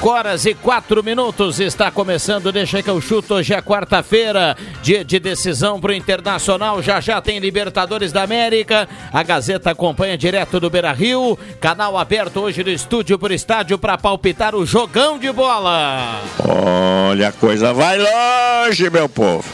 Cinco horas e quatro minutos está começando. Deixa que eu chuto. Hoje é quarta-feira, dia de decisão para o Internacional. Já já tem Libertadores da América. A Gazeta acompanha direto do Beira Rio. Canal aberto hoje no estúdio por estádio para palpitar o jogão de bola. Olha, a coisa vai longe, meu povo.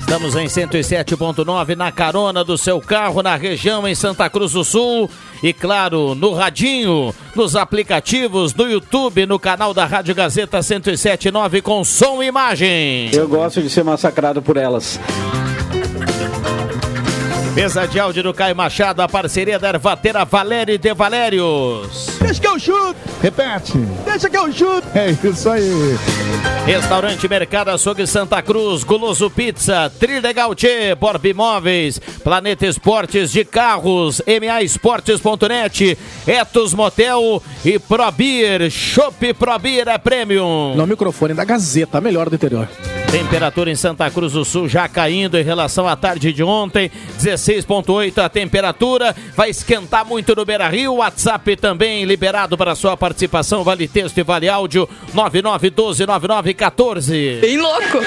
Estamos em 107.9 na carona do seu carro na região em Santa Cruz do Sul e claro, no radinho, nos aplicativos, no YouTube, no canal da Rádio Gazeta 107.9 com som e imagem. Eu gosto de ser massacrado por elas. Mesa de áudio do Caio Machado, a parceria da Ervatera Valério de Valérios. Deixa que eu chuto! Repete. Deixa que eu chuto! É isso aí. Restaurante Mercado Açougue Santa Cruz, Guloso Pizza, Trilegal Tchê, Borb Imóveis, Planeta Esportes de Carros, MAEsportes.net, Etos Motel e Probir, Shop Probir é Premium. No microfone da Gazeta, a melhor do interior. Temperatura em Santa Cruz do Sul já caindo em relação à tarde de ontem, 16.8 a temperatura, vai esquentar muito no Beira Rio, WhatsApp também liberado para sua participação, vale texto e vale áudio, 99129914. Bem louco!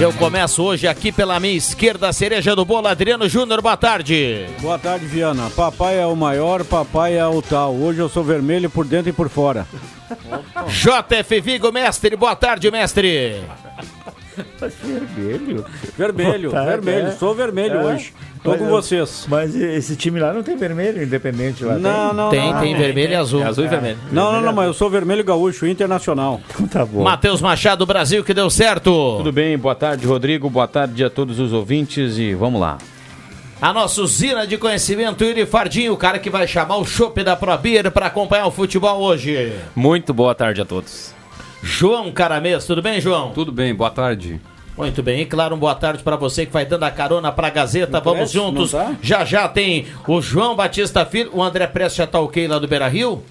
Eu começo hoje aqui pela minha esquerda, cereja do bolo, Adriano Júnior, boa tarde. Boa tarde, Viana. Papai é o maior, papai é o tal. Hoje eu sou vermelho por dentro e por fora. JF Vigo, mestre, boa tarde, mestre. Vermelho? Vermelho, tarde, vermelho. é. Sou vermelho É. hoje. Tô Mas com vocês. Mas esse time lá não tem vermelho, independente lá. Não, não, Tem, não. tem vermelho e azul. Azul e vermelho. Não, não, não, mas eu sou vermelho gaúcho, internacional. Então tá bom. Matheus Machado, Brasil, que deu certo. Tudo bem, boa tarde, Rodrigo. Boa tarde a todos os ouvintes e vamos lá. A nossa usina de conhecimento, Yuri Fardinho, o cara que vai chamar o chopp da Probir para acompanhar o futebol hoje. Muito boa tarde a todos. João Caramês, tudo bem, João? Tudo bem, boa tarde. Muito bem, e claro, um boa tarde para você que vai dando a carona para a Gazeta. Vamos Prestes, juntos. não tá? Já já tem o João Batista Filho, o André Prestes já tá ok lá do Beira Rio.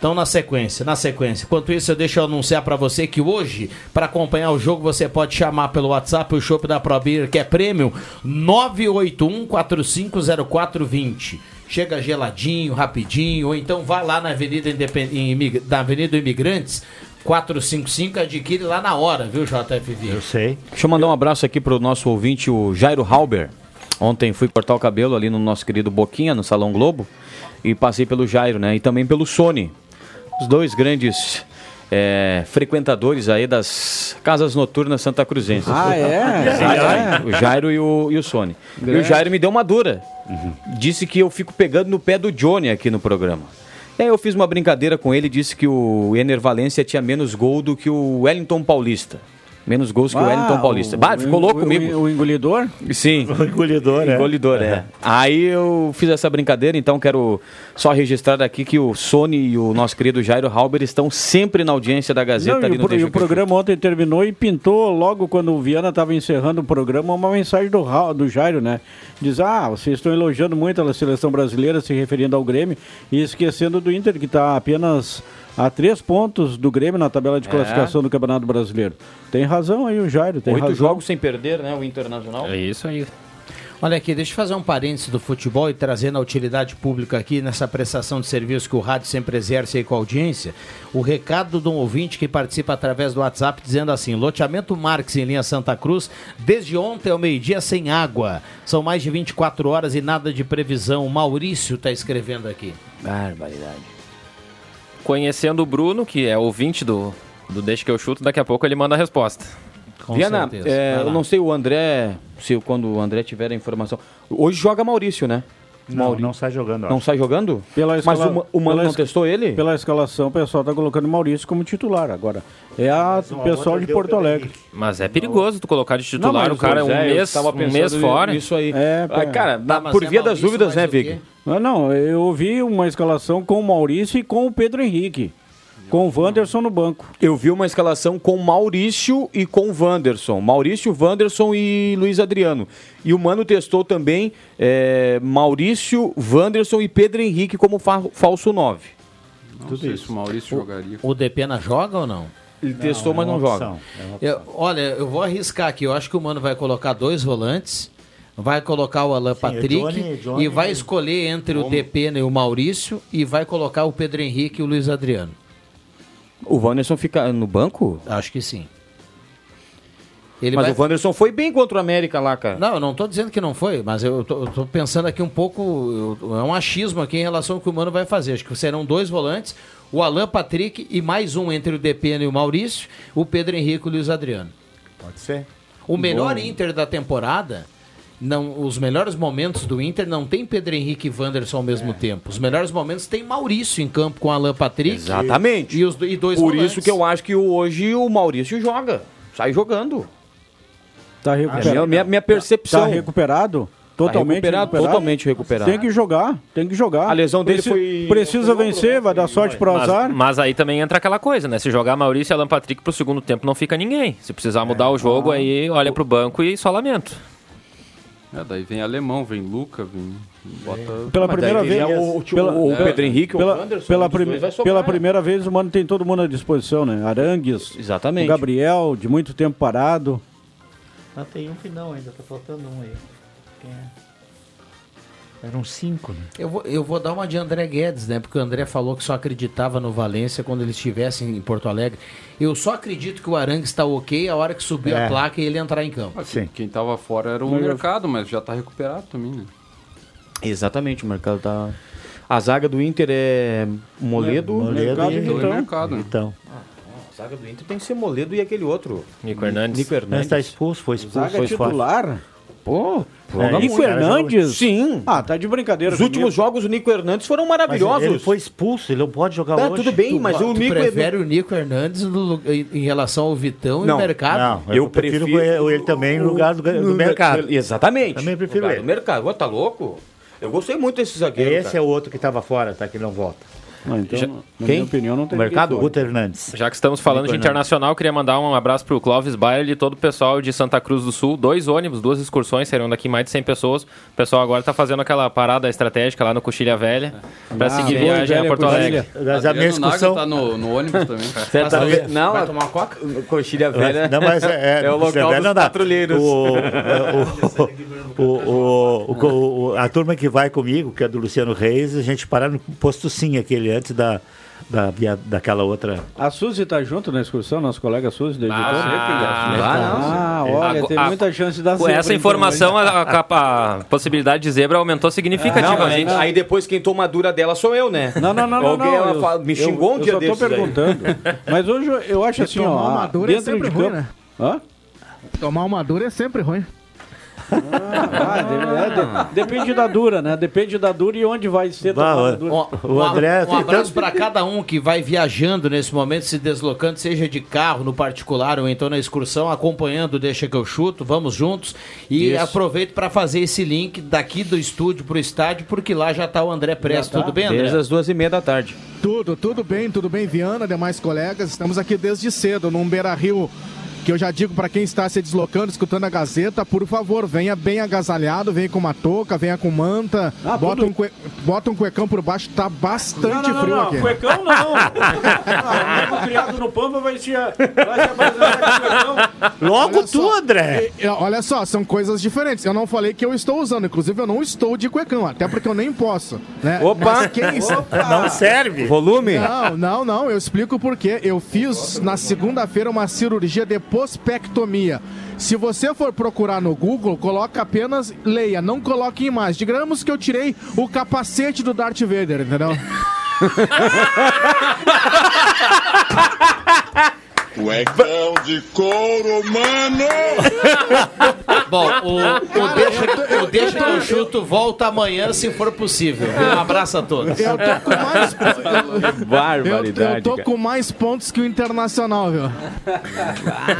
Então, na sequência, na sequência. Enquanto isso, eu deixo eu anunciar para você que hoje, para acompanhar o jogo, você pode chamar pelo WhatsApp o Chopp da ProBeer, que é prêmio, 981-450420. Chega geladinho, rapidinho, ou então vá lá na Avenida, Independ... Na Avenida Imigrantes, 455, adquire lá na hora, viu, JFV? Eu sei. Deixa eu mandar um abraço aqui pro nosso ouvinte, o Jairo Halber. Ontem fui cortar o cabelo ali no nosso querido Boquinha, no Salão Globo, e passei pelo Jairo, né? E também pelo Sony. Os dois grandes é, frequentadores aí das casas noturnas Santa Cruzenses. Ah, é? Sim, O Jairo e o, e o Sony. E o Jairo me deu uma dura. Disse que eu fico pegando no pé do Johnny aqui no programa. E aí eu fiz uma brincadeira com ele e disse que o Ener Valência tinha menos gol do que o Wellington Paulista. Menos gols que o Wellington Paulista. Bah, ficou louco o, comigo. O, o engolidor? Sim. O engolidor, né? Engolidor, é. Aí eu fiz essa brincadeira, então quero só registrar aqui que o Sony e o nosso querido Jairo Halber estão sempre na audiência da Gazeta Não, e ali o, no pro- e o programa ontem terminou e pintou logo quando o Viana estava encerrando o programa uma mensagem do, do Jairo, né? Diz, ah, vocês estão elogiando muito a seleção brasileira, se referindo ao Grêmio, e esquecendo do Inter, que está apenas a três pontos do Grêmio na tabela de É. classificação do Campeonato Brasileiro. Tem razão aí o Jairo, tem Oito razão. jogos sem perder, né? O Internacional. É isso aí. Olha aqui, deixa eu fazer um parênteses do futebol e trazendo a utilidade pública aqui nessa prestação de serviço que o rádio sempre exerce aí com a audiência. O recado de um ouvinte que participa através do WhatsApp dizendo assim: loteamento Marques em linha Santa Cruz, desde ontem ao meio-dia sem água. São mais de 24 horas e nada de previsão. O Maurício está escrevendo aqui. Barbaridade. Conhecendo o Bruno, que é ouvinte do, do Deixa que eu chuto, daqui a pouco ele manda a resposta. Com Viana, é, eu não sei o André, se quando o André tiver a informação. Hoje joga Maurício, né? Não, Mauri- não sai jogando. Não sai jogando? Pela Mas o, o Mano pela não es- testou ele? Pela escalação, o pessoal tá colocando o Maurício como titular agora. É a, o pessoal de Porto Alegre. Mas é perigoso tu colocar de titular mas, o cara é um mês, tava um mês fora. Isso aí. É, Ah, cara, Tá, por é via das Maurício, dúvidas, né, mais o Vic? quê? Ah, não, eu ouvi uma escalação com o Maurício e com o Pedro Henrique. Com o Wanderson no banco. Eu vi uma escalação com Maurício e com Wanderson. Maurício, Wanderson e Luiz Adriano. E o Mano testou também é, Maurício, Wanderson e Pedro Henrique como fa- falso 9. Não sei se o Maurício jogaria. O Depena joga ou não? Ele testou, é mas não joga. opção, é uma Eu- olha, eu vou arriscar aqui. Eu acho que o Mano vai colocar dois volantes, vai colocar o Alan Patrick Johnny- Johnny- e vai escolher entre o Depena e o Maurício e vai colocar o Pedro Henrique e o Luiz Adriano. O Wanderson fica no banco? Acho que sim. Ele mas vai- o Wanderson foi bem contra o América lá, cara. Não, eu não estou dizendo que não foi, mas eu tô, eu tô pensando aqui um pouco. eu- é um achismo aqui em relação ao que o Mano vai fazer. Acho que serão dois volantes, o Alan Patrick e mais um entre o Depena e o Maurício, o Pedro Henrique e o Luiz Adriano. Pode ser. O melhor Inter da temporada, não, os melhores momentos do Inter não tem Pedro Henrique e Wanderson ao É. mesmo tempo. Os melhores momentos tem Maurício em campo com Alan Patrick. Exatamente. E, os, e dois Por volantes. isso que eu acho que hoje o Maurício joga. Sai jogando. Tá É recuperado. minha, minha, minha percepção. Tá recuperado? Totalmente recuperado, recuperado? totalmente recuperado. Tem que jogar, tem que jogar. A lesão dele Preci- foi- Precisa vencer, vai dar sorte pro Mas, azar. mas aí também entra aquela coisa, né? Se jogar Maurício e Alan Patrick pro segundo tempo, não fica ninguém. Se precisar mudar o jogo, aí olha pro banco e só lamento. É, daí vem alemão, vem Luca, vem. Bota. Pela primeira daí vez. o- o- pela- o pela- Pedro Henrique ou o pela, Wanderson, pela, prime- sobrar. pela primeira vez o Mano tem todo mundo à disposição, né? Arangues, Exatamente. o Gabriel, de muito tempo parado. Ah, tem um que não ainda, tá faltando um aí. Quem é? Eram cinco, né? Eu vou, eu vou dar uma de André Guedes, né? Porque o André falou que só acreditava no Valência quando ele estivesse em Porto Alegre. Eu só acredito que o Arangue está ok a hora que subir É. a placa e ele entrar em campo. Sim. Quem tava fora era o Mas mercado, mas já tá recuperado também, né? Exatamente, o mercado tá. A zaga do Inter é Moledo. Moledo mercado, e- Então, mercado, né? Então. A zaga do Inter tem que ser Moledo e aquele outro. Nico Hernandes. Nico Mas Hernandes. tá expulso, foi expulso. Zaga foi fora. Pô, É, joga Nico Nico Hernandes? Sim. Ah, tá de brincadeira. Os comigo. últimos jogos do Nico Hernandes foram Mas maravilhosos. ele foi expulso, ele não pode jogar Tá, hoje. tudo bem, mas tu, o tu Nico prefere o Nico Hernandes no em, relação ao Vitão e Não, o mercado? Não, eu, Eu prefiro, prefiro- ele também no lugar do, do mercado. Exatamente. Também prefiro Lugar ele. do mercado. Ô, tá louco? Eu gostei muito desse zagueiro. Esse cara. é o outro que estava fora, tá? Que não volta. Então, Já- na Quem? minha opinião, não tem O mercado? Guto Hernandes. Já que estamos falando de internacional, queria mandar um abraço pro Clóvis Bayer e todo o pessoal de Santa Cruz do Sul. Dois ônibus, duas excursões, serão daqui mais de 100 pessoas. O pessoal agora tá fazendo aquela parada estratégica lá no Coxilha Velha para Ah, seguir boa, viagem a velha Porto Coxilha. Alegre. Mas a minha excursão. tá no, no ônibus também. Certa vez- Não, Vai a- tomar uma coca? Coxilha velha. Não, mas é, É o Coxilha local dos patrulheiros. O, o, o, o- o- a turma que vai comigo, que é do Luciano Reis, a gente parar no posto sim, aquele antes da, da, via- daquela outra. A Suzy tá junto na excursão, nosso colega Suzy da editora? Ah, Ah, olha, Ago- tem a- muita chance de dar Com zebra, essa então, informação, hoje. a, a- a possibilidade de zebra aumentou significativamente. aí depois quem toma a dura dela sou eu, né? Não, não, não, não. Alguém não. ela eu- fala- me xingou eu, um dia eu só desses tô aí. perguntando. Mas hoje eu- eu acho assim, tomar ó, uma ah, dura é dentro sempre de ruim, campo... né? Hã? Tomar uma dura é sempre ruim. Ah, é, de- depende da dura, né? Depende da dura e onde vai ser Bah, tomada dura. O um, André um tem abraço para cada um que vai viajando nesse momento, se deslocando, seja de carro, no particular ou então na excursão, acompanhando o Deixa que eu chuto, vamos juntos. E Isso. aproveito para fazer esse link daqui do estúdio pro estádio, porque lá já tá o André Presto. tá? Tudo bem, André? Desde as duas e meia da tarde. Tudo, tudo bem, tudo bem, Viana, demais colegas. Estamos aqui desde cedo, num Beira Rio. Que eu já digo para quem está se deslocando, escutando a Gazeta, por favor, venha bem agasalhado, venha com uma touca, venha com manta, Ah, bota, tudo- um cue- bota um cuecão por baixo, tá bastante Não, não, não, frio não, aqui. cuecão não. mesmo criado no Pampa vai se, vai. Logo Olha tu, só, André! e- olha só, são coisas diferentes. Eu não falei que eu estou usando, inclusive eu não estou de cuecão, até porque eu nem posso. Né? Opa! Quem, Não serve! Volume? Não, não, não. Eu explico por quê. Eu fiz na segunda-feira uma cirurgia de pospectomia. Se você for procurar no Google, coloca apenas leia, não coloque imagem. Digamos que eu tirei o capacete do Darth Vader, entendeu? Cuecão de couro, mano! Bom, o, o deixa, o deixa que eu chuto volta amanhã, se for possível. Um abraço a todos. Eu tô com mais, eu, Barbaridade. eu tô com mais pontos que o Internacional, viu?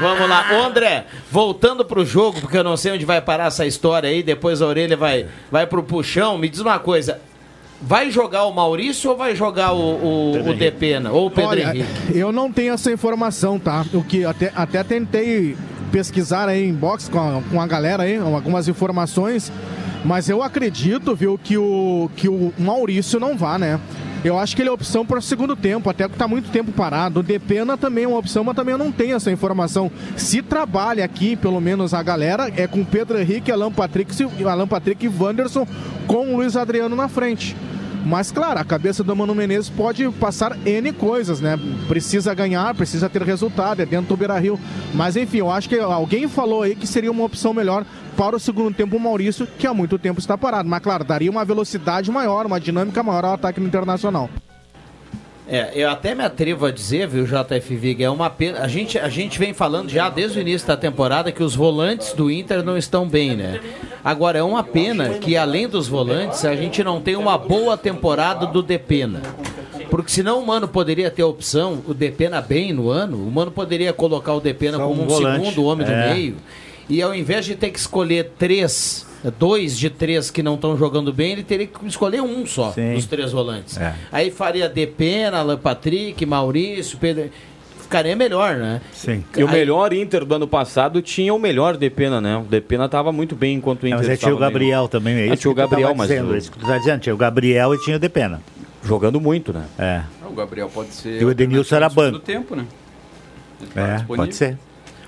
Vamos lá. Ô, André, voltando pro jogo, porque eu não sei onde vai parar essa história aí, depois a orelha vai, vai pro puxão. Me diz uma coisa. Vai jogar o Maurício ou vai jogar o, o, o Depena? Ou o Pedro Olha, Henrique? eu não tenho essa informação, tá? O que até, até tentei pesquisar aí em box com a, com a galera aí, algumas informações, mas eu acredito, viu, que o, que o Maurício não vá, né? Eu acho que ele é opção para o segundo tempo, até que tá muito tempo parado. O Depena também é uma opção, mas também eu não tenho essa informação. Se trabalha aqui, pelo menos a galera, é com Pedro Henrique, Alan Patrick, Alan Patrick e Wanderson, com o Luiz Adriano na frente. Mas, claro, a cabeça do Mano Menezes pode passar N coisas, né? Precisa ganhar, precisa ter resultado, é dentro do Beira Rio. Mas, enfim, eu acho que alguém falou aí que seria uma opção melhor para o segundo tempo o Maurício, que há muito tempo está parado. Mas, claro, daria uma velocidade maior, uma dinâmica maior ao ataque no Internacional. É, eu até me atrevo a dizer, viu, JF Vig, é uma pena. A gente, a gente vem falando já desde o início da temporada que os volantes do Inter não estão bem, né? Agora, é uma pena que além dos volantes, a gente não tem uma boa temporada do Depena. Porque senão o Mano poderia ter a opção, o Depena bem no ano, o Mano poderia colocar o Depena Só como um volante. segundo homem do É. meio. E ao invés de ter que escolher três, dois de três que não estão jogando bem, ele teria que escolher um só Sim. dos três volantes. É. Aí faria Depena, Alan Patrick, Maurício, Pedro. Ficaria melhor, né? Sim. E o melhor Inter do ano passado tinha o melhor Depena, né? O Depena tava muito bem enquanto o Inter Mas é, tinha o estava. Gabriel também, é Ah, isso tinha o Gabriel, mas dizendo, o- é isso que tu tá dizendo, tinha o Gabriel e tinha o Depena. Jogando muito, né? É, O Gabriel pode ser. E o Edenilson era banco. tempo, né? Tá é pode ser.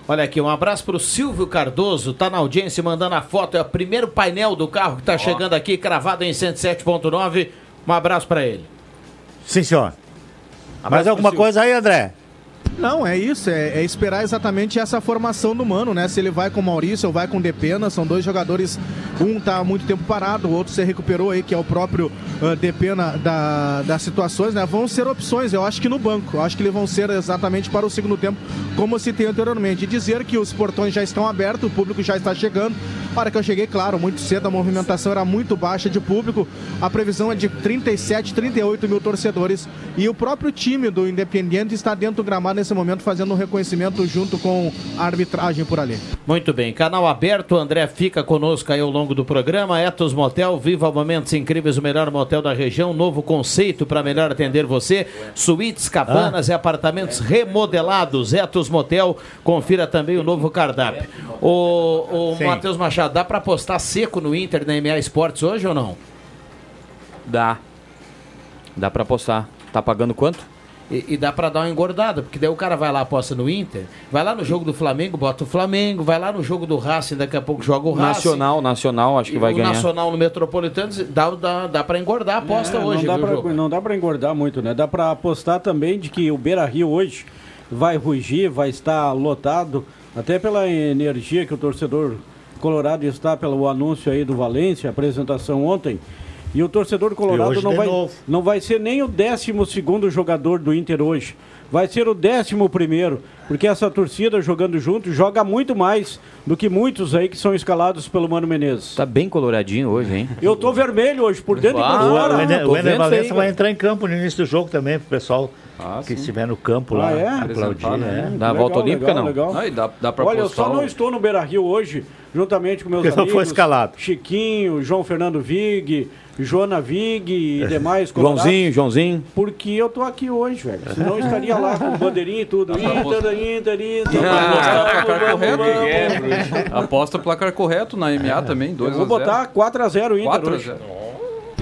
Olha aqui, um abraço pro Silvio Cardoso, tá na audiência mandando a foto. É o primeiro painel do carro que tá chegando aqui, cravado em 107.9. Um abraço pra ele. Sim, senhor. Abraço Mais alguma Silvio. coisa aí, André? Não, é isso, é, é esperar exatamente essa formação do Mano, né? Se ele vai com o Maurício ou vai com o Depena, são dois jogadores, um tá há muito tempo parado, o outro se recuperou aí, que é o próprio ah, Depena da, das situações, né? Vão ser opções, eu acho que no banco, eu acho que eles vão ser exatamente para o segundo tempo, como eu citei anteriormente. E dizer que os portões já estão abertos, o público já está chegando. A hora que eu cheguei, claro, muito cedo, a movimentação era muito baixa de público, a previsão é de 37, 38 mil torcedores, e o próprio time do Independiente está dentro do gramado nesse momento fazendo um reconhecimento junto com a arbitragem por ali. Muito bem, canal aberto, André fica conosco aí ao longo do programa. Etos Motel, viva momentos incríveis, o melhor motel da região, novo conceito para melhor atender você. Suítes, cabanas e apartamentos remodelados. Etos Motel, confira também o novo cardápio. O, o. Matheus Machado, dá para apostar seco no Inter na MA Esportes hoje ou não? Dá. Dá pra apostar. Tá pagando quanto? E, e dá pra dar uma engordada, porque daí o cara vai lá, aposta no Inter, vai lá no jogo do Flamengo, bota o Flamengo, vai lá no jogo do Racing, daqui a pouco joga o Racing. Nacional, Nacional, acho que vai o ganhar. Nacional no Metropolitano, dá, dá, dá pra engordar a aposta É, hoje, não dá, pra, Jô? não dá pra engordar muito, né? Dá pra apostar também de que o Beira Rio hoje vai rugir, vai estar lotado, até pela energia que o torcedor colorado está pelo anúncio aí do Valência, apresentação ontem. E o torcedor colorado não vai, novo. não vai ser nem o 12 jogador do Inter hoje. Vai ser o 11 primeiro, porque essa torcida jogando junto joga muito mais do que muitos aí que são escalados pelo Mano Menezes. Tá bem coloradinho hoje, hein? Eu tô vermelho hoje, por dentro e por Ah, O, fora. o Ener, o Ener Valença vai entrar em campo no início do jogo também, pro pessoal Ah, que sim. estiver no campo lá, Ah, é? aplaudir. Né? né? Da volta olímpica, não? legal. Ah, dá, dá pra Olha, eu só não estou no Beira Rio hoje, juntamente com meus Porque não amigos. foi escalado. Chiquinho, João Fernando Vig, Joana Vig e demais Joãozinho, Joãozinho. Porque eu tô aqui hoje, velho. Senão eu estaria lá com bandeirinha e tudo. Inter, Inter, Inter. Ah, vamos, placar correto. Aposta o placar correto na MA também, 2 Eu vou botar 4x0 Inter 4 a hoje.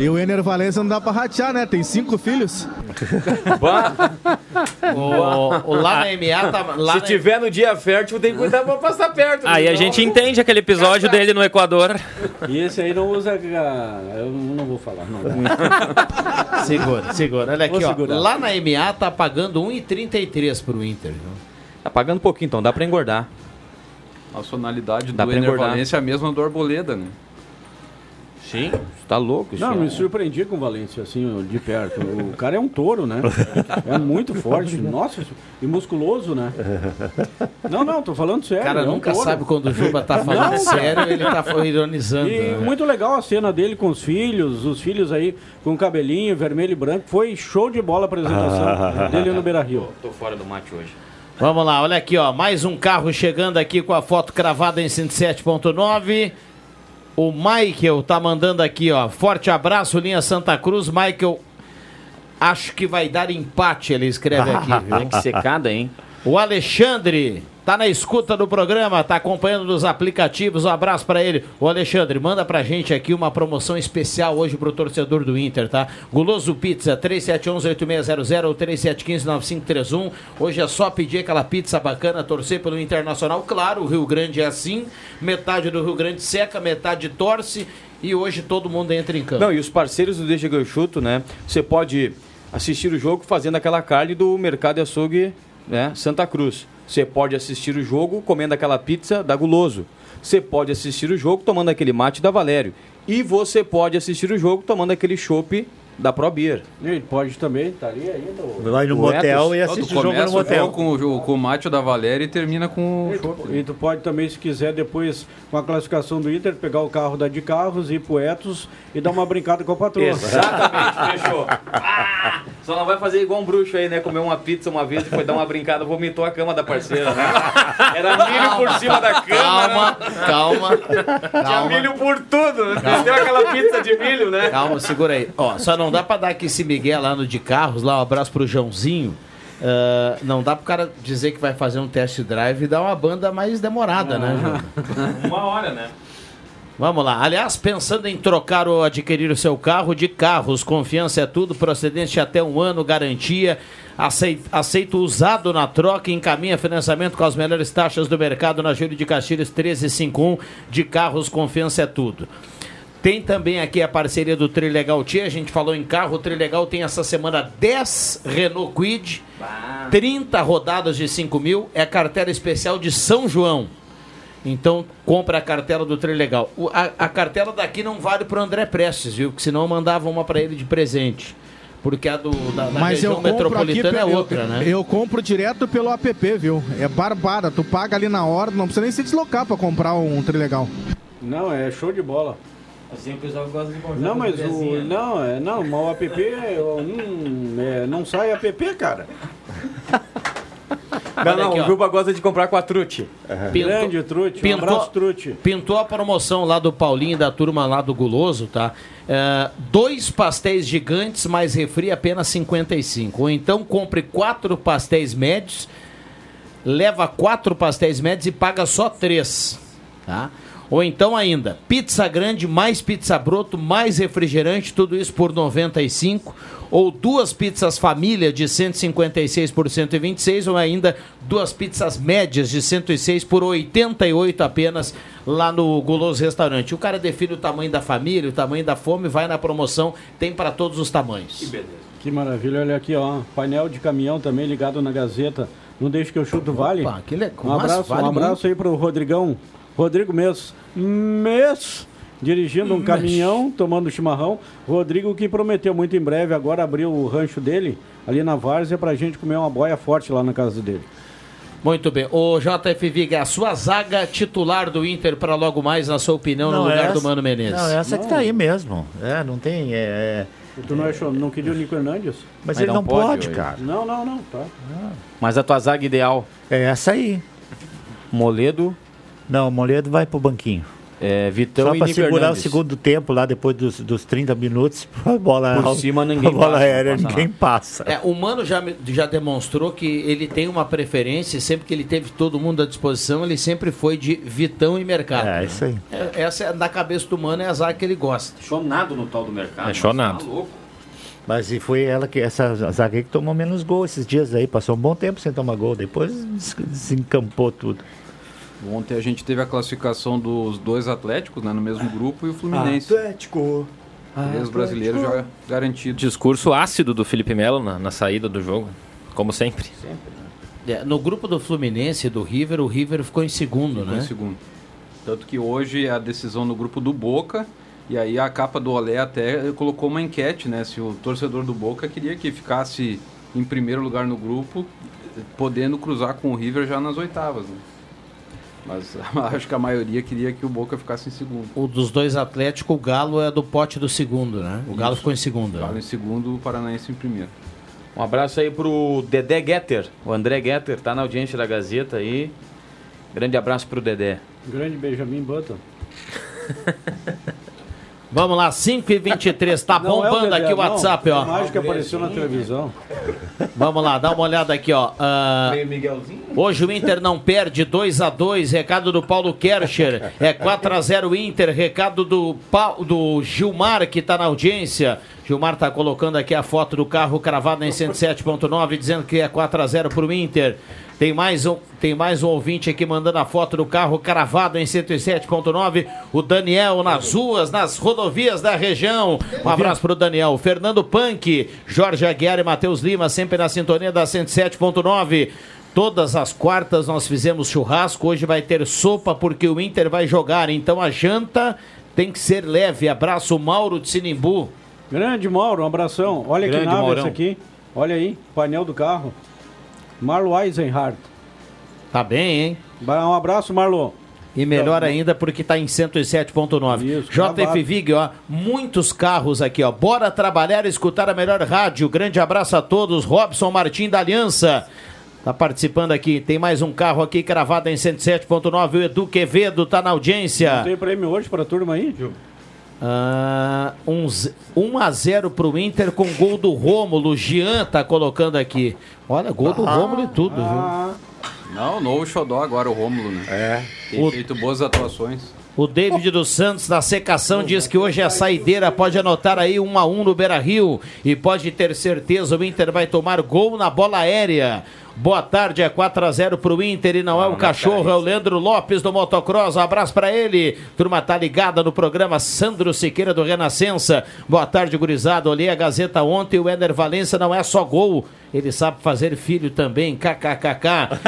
0. E o Ener Valença não dá pra ratear, né? Tem cinco filhos. O, o lá na MA tá. Lá Se na- tiver no dia fértil, tem que cuidar pra passar perto. Aí a senão- gente entende aquele episódio dele no Equador. E esse aí não usa. ah, Eu não vou falar. Não. Segura, segura. Olha aqui, ó. Lá na MA tá pagando 1,33 pro Inter. viu? Tá pagando pouquinho, então dá pra engordar. A nacionalidade Dá do pra Ener engordar. Valência é a mesma do Arboleda, né? Sim, tá louco. isso Não, me surpreendi com o Valência, assim, de perto. O cara é um touro, né? É muito forte. Nossa, e musculoso, né? Não, não, tô falando sério. O cara é um nunca touro. sabe quando o Juba tá falando Não, sério, ele tá ironizando. E né? muito legal a cena dele com os filhos, os filhos aí com cabelinho vermelho e branco. Foi show de bola a apresentação dele no Beira Rio. Tô fora do mate hoje. Vamos lá, olha aqui, ó. Mais um carro chegando aqui com a foto cravada em 107.9. O Michael tá mandando aqui, ó. Forte abraço, linha Santa Cruz. Michael, acho que vai dar empate, ele escreve aqui. que secada, hein? O Alexandre tá na escuta do programa, tá acompanhando nos aplicativos. Um abraço pra ele. O Alexandre, manda pra gente aqui uma promoção especial hoje pro torcedor do Inter, tá? Guloso Pizza 3711-8600 ou 3715-9531. Hoje é só pedir aquela pizza bacana, torcer pelo Internacional. Claro, o Rio Grande é assim. Metade do Rio Grande seca, metade torce. E hoje todo mundo entra em campo. Não, e os parceiros do Deixa que eu chuto, né? Você pode assistir o jogo fazendo aquela carne do Mercado Açougue, né? Santa Cruz. Você pode assistir o jogo comendo aquela pizza da Guloso. Você pode assistir o jogo tomando aquele mate da Valério. E você pode assistir o jogo tomando aquele chopp da Pro Beer. E pode também, tá ali ainda. o- Vai no O motel Etos. e tu assiste o jogo no começa o motel. com, o com o mate da Valéria e termina com o E tu, chopp. e tu pode também, se quiser, depois, com a classificação do Inter, pegar o carro da de carros, ir pro Etos e dar uma brincada com a patroa. Exatamente, fechou. Ah, só não vai fazer igual um bruxo aí, né? Comer uma pizza uma vez e foi dar uma brincada, vomitou a cama da parceira, né? Era milho por cima da cama. Calma, né? calma. Tinha calma. milho por tudo. Deu aquela pizza de milho, né? Calma, segura aí. Ó, só não dá pra dar aqui esse Miguel lá no de carros, lá um abraço pro Joãozinho. Ah, não dá pro cara dizer que vai fazer um test drive e dar uma banda mais demorada, né, João? Uma hora, né? Vamos lá. Aliás, pensando em trocar ou adquirir o seu carro de carros, confiança é tudo, procedente de até um ano, garantia. Aceito, aceito usado na troca, encaminha financiamento com as melhores taxas do mercado na Júlio de Castilhos 1351. De carros, confiança é tudo. Tem também aqui a parceria do Trilegal Tia. A gente falou em carro. O Trilegal tem essa semana 10 Renault Quid, 30 rodadas de 5 mil. É cartela especial de São João. Então, compra a cartela do Trilegal. O- A, a cartela daqui não vale pro André Prestes, viu? Porque senão eu mandava uma para ele de presente. Porque a do, da, da Mas eu região compro aqui, metropolitana é pe- eu- outra, né? Eu compro direto pelo app, viu? É barbada. Tu paga ali na hora, não precisa nem se deslocar pra comprar um trilegal. Não, é show de bola. Assim o pessoal gosta de comprar Não, mas o. hamburguesinha. Não, é, não, mas o app é, hum, é, não sai app, cara. Não, não, aqui, o Juba gosta de comprar com a Trute. Pintou- Grande Trute, um pintou- abraço Trute. Pintou a promoção lá do Paulinho e da turma lá do Guloso, tá? É, dois pastéis gigantes mais refri apenas 55. Ou então compre quatro pastéis médios, leva quatro pastéis médios e paga só três, tá? Ou então ainda, pizza grande mais pizza broto mais refrigerante, tudo isso por 95. Ou duas pizzas família de 156 por 126, ou ainda duas pizzas médias de 106 por 88 apenas lá no Guloso Restaurante. O cara define o tamanho da família, o tamanho da fome, vai na promoção, tem para todos os tamanhos. Que maravilha, olha aqui, ó. Painel de caminhão também ligado na Gazeta. Não deixe que eu chuto vale. Opa, que legal. Um abraço, vale um abraço aí pro Rodrigão. Rodrigo Mês. Mês. Dirigindo um caminhão, tomando chimarrão. Rodrigo que prometeu muito em breve agora abrir o rancho dele ali na Várzea pra gente comer uma boia forte lá na casa dele. Muito bem. O JF Viga, a sua zaga titular do Inter para logo mais, na sua opinião, no lugar do Mano Menezes. Não, essa que tá aí mesmo. É, não tem. É, Tu não achou, não queria o Nico Hernandes? mas, Mas ele não não pode pode, cara. Não, não, não, tá. Mas a tua zaga ideal, É essa aí. Moledo, Não, o Moledo vai pro banquinho. é, Vitão Só pra Nico segurar Hernandes. o segundo tempo lá, depois dos, dos 30 minutos, a bola, Por cima ninguém a bola passa, aérea passa ninguém passa. É, o Mano já, já demonstrou que ele tem uma preferência, sempre que ele teve todo mundo à disposição, ele sempre foi de Vitão e Mercado. É, isso aí. É, essa é, na cabeça do Mano é a zaga que ele gosta. Chonado no tal do mercado. É chonado. Tá louco. Mas e foi ela que, essa zaga aí que tomou menos gol esses dias aí. Passou um bom tempo sem tomar gol. Depois des- desencampou tudo. Ontem a gente teve a classificação dos dois Atléticos né, no mesmo grupo e o Fluminense. Atlético. Três brasileiros já garantidos. Discurso ácido do Felipe Melo na, na saída do jogo, como sempre. É, no grupo do Fluminense e do River, o River ficou em segundo, Ficou né? em segundo. Tanto que hoje a decisão no grupo do Boca E aí a capa do Olé até colocou uma enquete, né? Se o torcedor do Boca queria que ficasse em primeiro lugar no grupo, podendo cruzar com o River já nas oitavas, né? Mas acho que a maioria queria que o Boca ficasse em segundo. O dos dois Atléticos, o Galo é do pote do segundo, né? O Galo Isso. ficou em segundo. Galo em segundo, o Paranaense em primeiro. Um abraço aí pro Dedé Getter. O André Getter tá na audiência da Gazeta aí. Grande abraço pro Dedé. Grande Benjamin Button. Vamos lá, 5 e 23 tá Não, é o bombando aqui o não. WhatsApp, A ó. imagem que apareceu na televisão. Vamos lá, dá uma olhada aqui, ó. Ah, hoje o Inter não perde 2 a 2 recado do Paulo Kercher. É 4 a 0 Inter, recado do, Pau- do Gilmar que tá na audiência. Gilmar tá colocando aqui a foto do carro cravado em 107.9 dizendo que é 4 a 0 pro Inter. Tem mais um, tem mais um ouvinte aqui mandando a foto do carro cravado em 107.9. O Daniel nas ruas, nas rodovias da região. Um abraço pro Daniel. Fernando Punk, Jorge Aguiar e Matheus Lima, sempre na sintonia da 107.9. Todas as quartas nós fizemos churrasco. Hoje vai ter sopa porque o Inter vai jogar. Então a janta tem que ser leve. Abraço, Mauro de Sinimbu. Grande Mauro, um abração. Olha que Grande nave Maurão. esse aqui. Olha aí, painel do carro. Marlo Eisenhardt. Tá bem, hein? Um abraço, Marlo. E melhor ainda porque tá em 107.9. cravado. JF Vig, ó, muitos carros aqui, ó. Bora trabalhar e escutar a melhor rádio. Grande abraço a todos. Robson Martim da Aliança. Tá participando aqui. Tem mais um carro aqui cravado em 107.9. O Edu Quevedo tá na audiência. Não tem prêmio hoje pra turma aí? Ah, um, z- 1 a 0 pro Inter com gol do Rômulo. Jean tá colocando aqui. Olha, gol do Rômulo e tudo, viu? Não, o novo xodó agora, o Rômulo, né? É. Tem O- feito boas atuações. O David dos Santos da secação diz que hoje é saideira, pode anotar aí um a um no Beira Rio e pode ter certeza o Inter vai tomar gol na bola aérea. Boa tarde, é 4 a 0 pro Inter e não é o cachorro, é o Leandro Lopes do Motocross. Um abraço pra ele. Turma tá ligada no programa Sandro Siqueira do Renascença. Boa tarde, gurizada. Olhei a Gazeta ontem, o Éder Valença não é só gol, ele sabe fazer filho também. KKKK.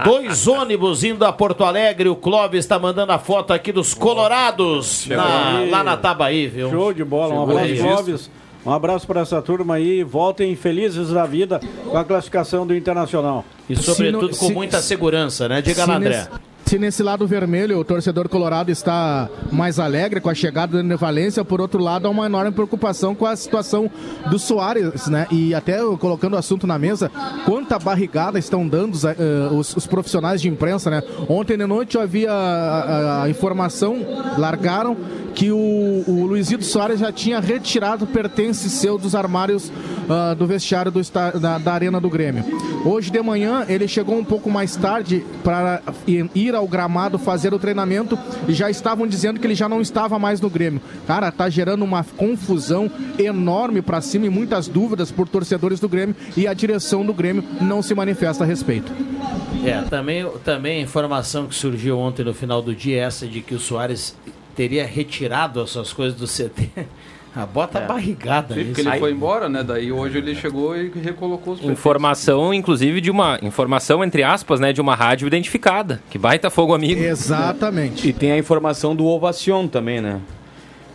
Dois ônibus indo a Porto Alegre. O Clóvis está mandando a foto aqui dos Colorados na- lá na Tabaí, viu? Show de bola. Um abraço. Clóvis. Um abraço para essa turma aí. Voltem felizes da vida com a classificação do Internacional. E sobretudo com muita segurança, né? Diga lá, se André. nesse- se nesse lado vermelho o torcedor colorado está mais alegre com a chegada do Ener Valência, por outro lado há uma enorme preocupação com a situação do Soares, né? E até colocando o assunto na mesa, quanta barrigada estão dando os, eh, os- os profissionais de imprensa, né? Ontem de noite eu havia a, a- a informação, largaram que o, o Luizito Soares já tinha retirado pertence seu dos armários ah, do vestiário do da, da Arena do Grêmio. Hoje de manhã ele chegou um pouco mais tarde para ir ao gramado fazer o treinamento e já estavam dizendo que ele já não estava mais no Grêmio. Cara, tá gerando uma confusão enorme para cima e muitas dúvidas por torcedores do Grêmio e a direção do Grêmio não se manifesta a respeito. É, também, também a informação que surgiu ontem no final do dia é essa de que o Soares teria retirado as suas coisas do CT. Ah, bota a barrigada Sim, porque ele Aí- foi embora, né? Daí hoje ele chegou e recolocou os Informação, inclusive, de uma. Informação, entre aspas, né? De uma rádio identificada. Que baita fogo amigo. Exatamente. E tem a informação do Ovacion também, né?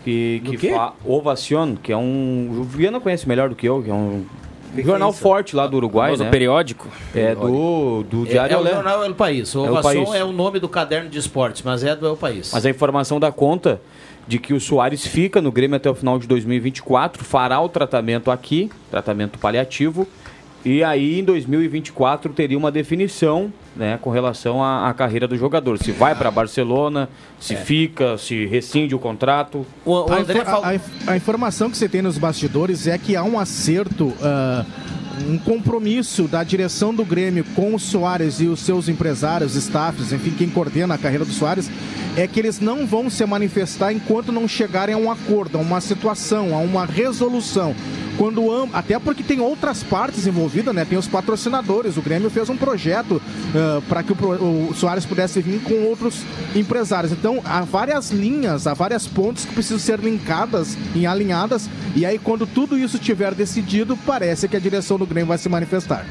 Que, que fa... Ovacion, que é um. O Viana conhece melhor do que eu, que é um jornal forte lá do Uruguai, né? periódico. É do, do Diário é, é o jornal El País. O É o Ovação País. é o nome do caderno de esportes, mas é do El País. Mas a informação dá conta de que o Soares fica no Grêmio até o final de 2024, fará o tratamento aqui, tratamento paliativo, e aí em 2024 teria uma definição né, com relação à, à carreira do jogador. Se vai para Barcelona, se É. fica, se rescinde o contrato. a, infor- a- a- a informação que você tem nos bastidores é que há um acerto, ah, um compromisso da direção do Grêmio com o Soares e os seus empresários, staffs, enfim, quem coordena a carreira do Soares, é que eles não vão se manifestar enquanto não chegarem a um acordo, a uma situação, a uma resolução. Quando até porque tem outras partes envolvidas, né? Tem os patrocinadores. O Grêmio fez um projeto para que o, o Soares pudesse vir com outros empresários. Então, há várias linhas, há várias pontes que precisam ser linkadas e alinhadas. E aí, quando tudo isso estiver decidido, parece que a direção do Grêmio vai se manifestar.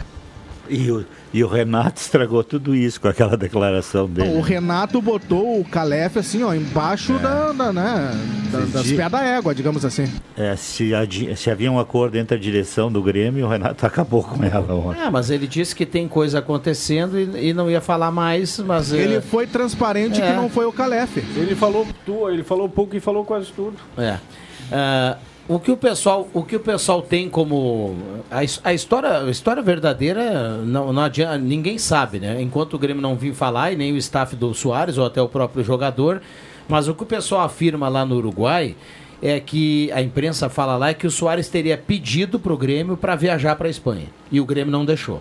E o, e o Renato estragou tudo isso com aquela declaração dele. O Renato botou o Calef assim, ó, embaixo da, da, né, da- das pés da égua, digamos assim. É, se, se havia um acordo entre a direção do Grêmio, o Renato acabou com ela ontem. É, mas ele disse que tem coisa acontecendo e, e não ia falar mais, mas... é, Ele foi transparente É. que não foi o Calef. Ele falou tu, ele falou pouco e falou quase tudo. É. Ah, o que o pessoal, o que o pessoal tem como a, a história, a história verdadeira não, não adianta, ninguém sabe, né? Enquanto o Grêmio não viu falar e nem o staff do Soares ou até o próprio jogador, mas o que o pessoal afirma lá no Uruguai é que a imprensa fala lá é que o Soares teria pedido para o Grêmio para viajar para Espanha e o Grêmio não deixou.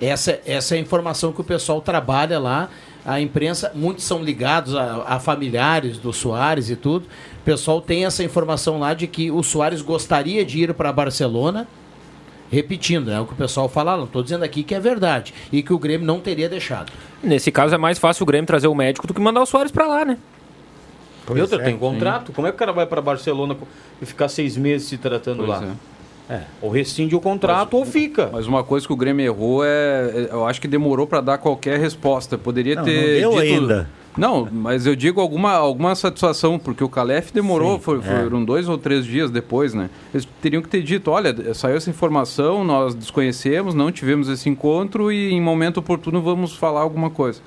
Essa, essa é a informação que o pessoal trabalha lá. A imprensa, muitos são ligados a, a familiares do Soares e tudo. O pessoal tem essa informação lá de que o Soares gostaria de ir para Barcelona. Repetindo, né? O que o pessoal fala, não estou dizendo aqui que é verdade. E que o Grêmio não teria deixado. Nesse caso é mais fácil o Grêmio trazer o médico do que mandar o Soares pra lá, né? E outra, é, tem sim. contrato. Como é que o cara vai para Barcelona e ficar seis meses se tratando Pois lá? É. Ou rescinde o contrato ou fica. Mas uma coisa que o Grêmio errou é, é- eu acho que demorou para dar qualquer resposta. Poderia Não, ter não deu dito- ainda. Não, mas eu digo alguma, alguma satisfação, porque o Calef demorou, Sim, foi- é. foram dois ou três dias depois, né? Eles teriam que ter dito, olha, saiu essa informação, nós desconhecemos, não tivemos esse encontro e em momento oportuno vamos falar alguma coisa.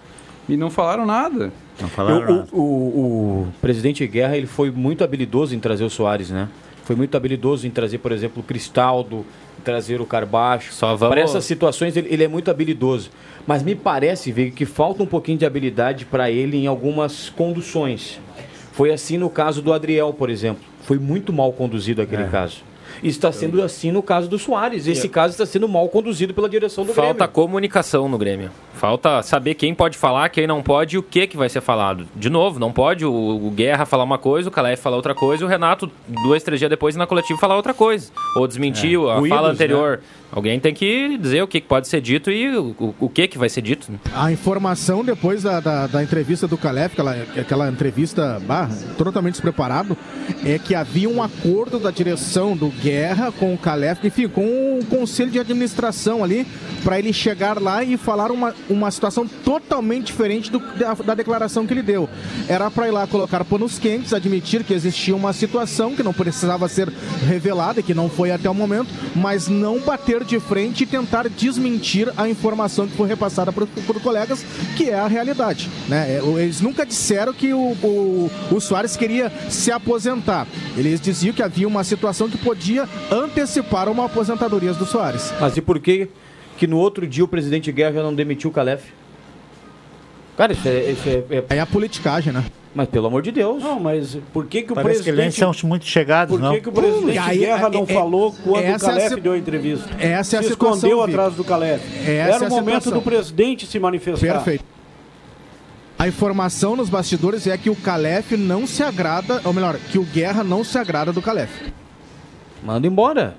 E não falaram nada. Não Eu- o, o- o presidente Guerra ele foi muito habilidoso em trazer o Soares, né? Foi muito habilidoso em trazer, por exemplo, o Cristaldo, trazer o Carbacho. Só vamos- Para essas situações ele, ele é muito habilidoso. Mas me parece, Veiga, que falta um pouquinho de habilidade para ele em algumas conduções. Foi assim no caso do Adriel, por exemplo. Foi muito mal conduzido aquele É. caso. Está sendo assim no caso do Soares. Esse caso está sendo mal conduzido pela direção do Falta Grêmio. comunicação no Grêmio. Falta saber quem pode falar, quem não pode e o que, que vai ser falado. De novo, não pode o, o Guerra falar uma coisa, o Calef falar outra coisa e o Renato, dois, três dias depois, na coletiva, falar outra coisa. Ou desmentir É. a Ruídos, fala anterior. né? Alguém tem que dizer o que pode ser dito e o, o- o que, que vai ser dito. né? A informação depois da, da, da entrevista do Calef, aquela, aquela entrevista bah, totalmente despreparado, é que havia um acordo da direção do Guerra com o Calef, enfim, com o conselho de administração ali, para ele chegar lá e falar uma, uma situação totalmente diferente do- da, da declaração que ele deu. Era para ir lá colocar panos quentes, admitir que existia uma situação que não precisava ser revelada e que não foi até o momento, mas não bater de frente e tentar desmentir a informação que foi repassada por, por colegas, que é a realidade. Né? É, Eles nunca disseram que o, o, o Soares queria se aposentar. Eles diziam que havia uma situação que podia antecipar uma aposentadoria do Soares. Mas e por que que no outro dia o presidente Guerra já não demitiu o Calef? Cara, isso é... Isso é, é... é a politicagem, né? Mas pelo amor de Deus. Não, mas por que que o Parece que eles presidente... são muito chegados, Por não. que, que o presidente E aí, Guerra não é- é- falou quando o é a Calef si- deu a entrevista? Essa é a se situação, escondeu Vic. atrás do Calef. Essa Era é o momento situação. do presidente se manifestar. Perfeito. A informação nos bastidores é que o Calef não se agrada, ou melhor, que o Guerra não se agrada do Calef. Manda embora.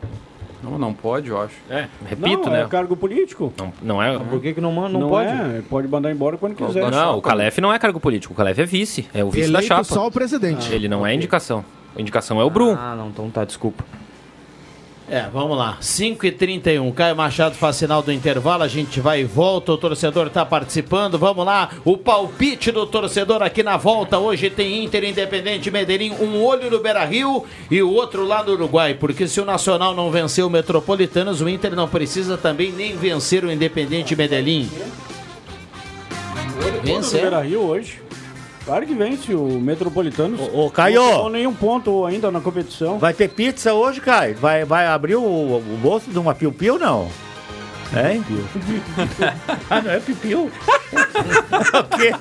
Não, não pode, eu acho. É, repito, não, né? é cargo político. Não, não é. Por que, que não, manda- não, Não, pode? é, pode mandar embora quando quiser. Não, o Calef não é cargo político, o Calef é vice, é o vice da Eleito chapa. só o presidente. Ele não é indicação. A indicação é o Brum. Ah, não, então tá, desculpa. É, vamos lá. 5h31. Caio Machado faz sinal do intervalo. A gente vai e volta. O torcedor está participando. Vamos lá. O palpite do torcedor aqui na volta. Hoje tem Inter Independente Medellín. Um olho no Beira Rio e o outro lá no Uruguai. Porque se o Nacional não vencer o Metropolitanos, o Inter não precisa também nem vencer o Independente Medellín. Vence, Vence, é? Rio hoje. Claro que vence o Metropolitano. Ô, ô, Caio! Não nenhum ponto ainda na competição. Vai ter pizza hoje, Caio? Vai, vai abrir o, o bolso de uma piu-piu, não? Hein? ah, não é pipiu? o quê?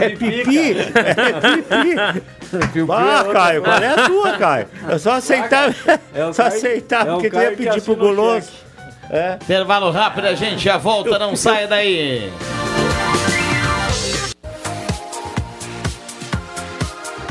É pipi? É pipi? Ah, Caio, qual é a tua, Caio? Eu só aceitava, É só Caio- aceitava é porque tu ia pedir pro assina o guloso. cheque. É. Intervalo rápido, a gente já volta. Não saia daí.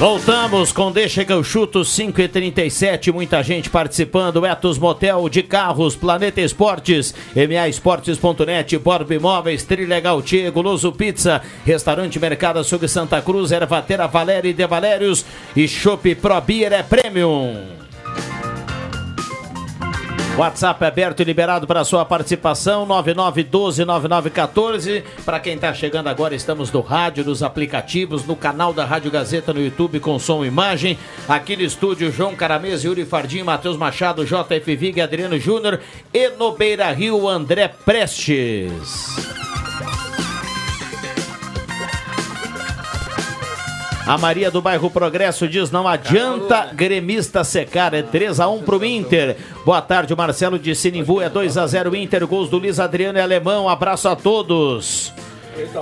Voltamos com Deixa que eu chuto 5 e 37 muita gente participando. Etos Motel de Carros, Planeta Esportes, MA Esportes.net, Borb Imóveis, Trilegal Tia, Goloso Pizza, Restaurante Mercado Açougue Santa Cruz, Ervatera Valéria e De Valérios e Chopp Pro Beer é Premium. WhatsApp aberto e liberado para sua participação, 9912-9914. Para quem está chegando agora, estamos no rádio, nos aplicativos, no canal da Rádio Gazeta no YouTube com som e imagem. Aqui no estúdio, João Caramês, Yuri Fardim, Matheus Machado, JF Vig, Adriano Júnior e no Beira Rio, André Prestes. A Maria do Bairro Progresso diz: não adianta gremista secar, é 3x1 pro Inter. Boa tarde, Marcelo de Sinimbu, é 2x0 Inter, gols do Luiz Adriano e Alemão. Abraço a todos.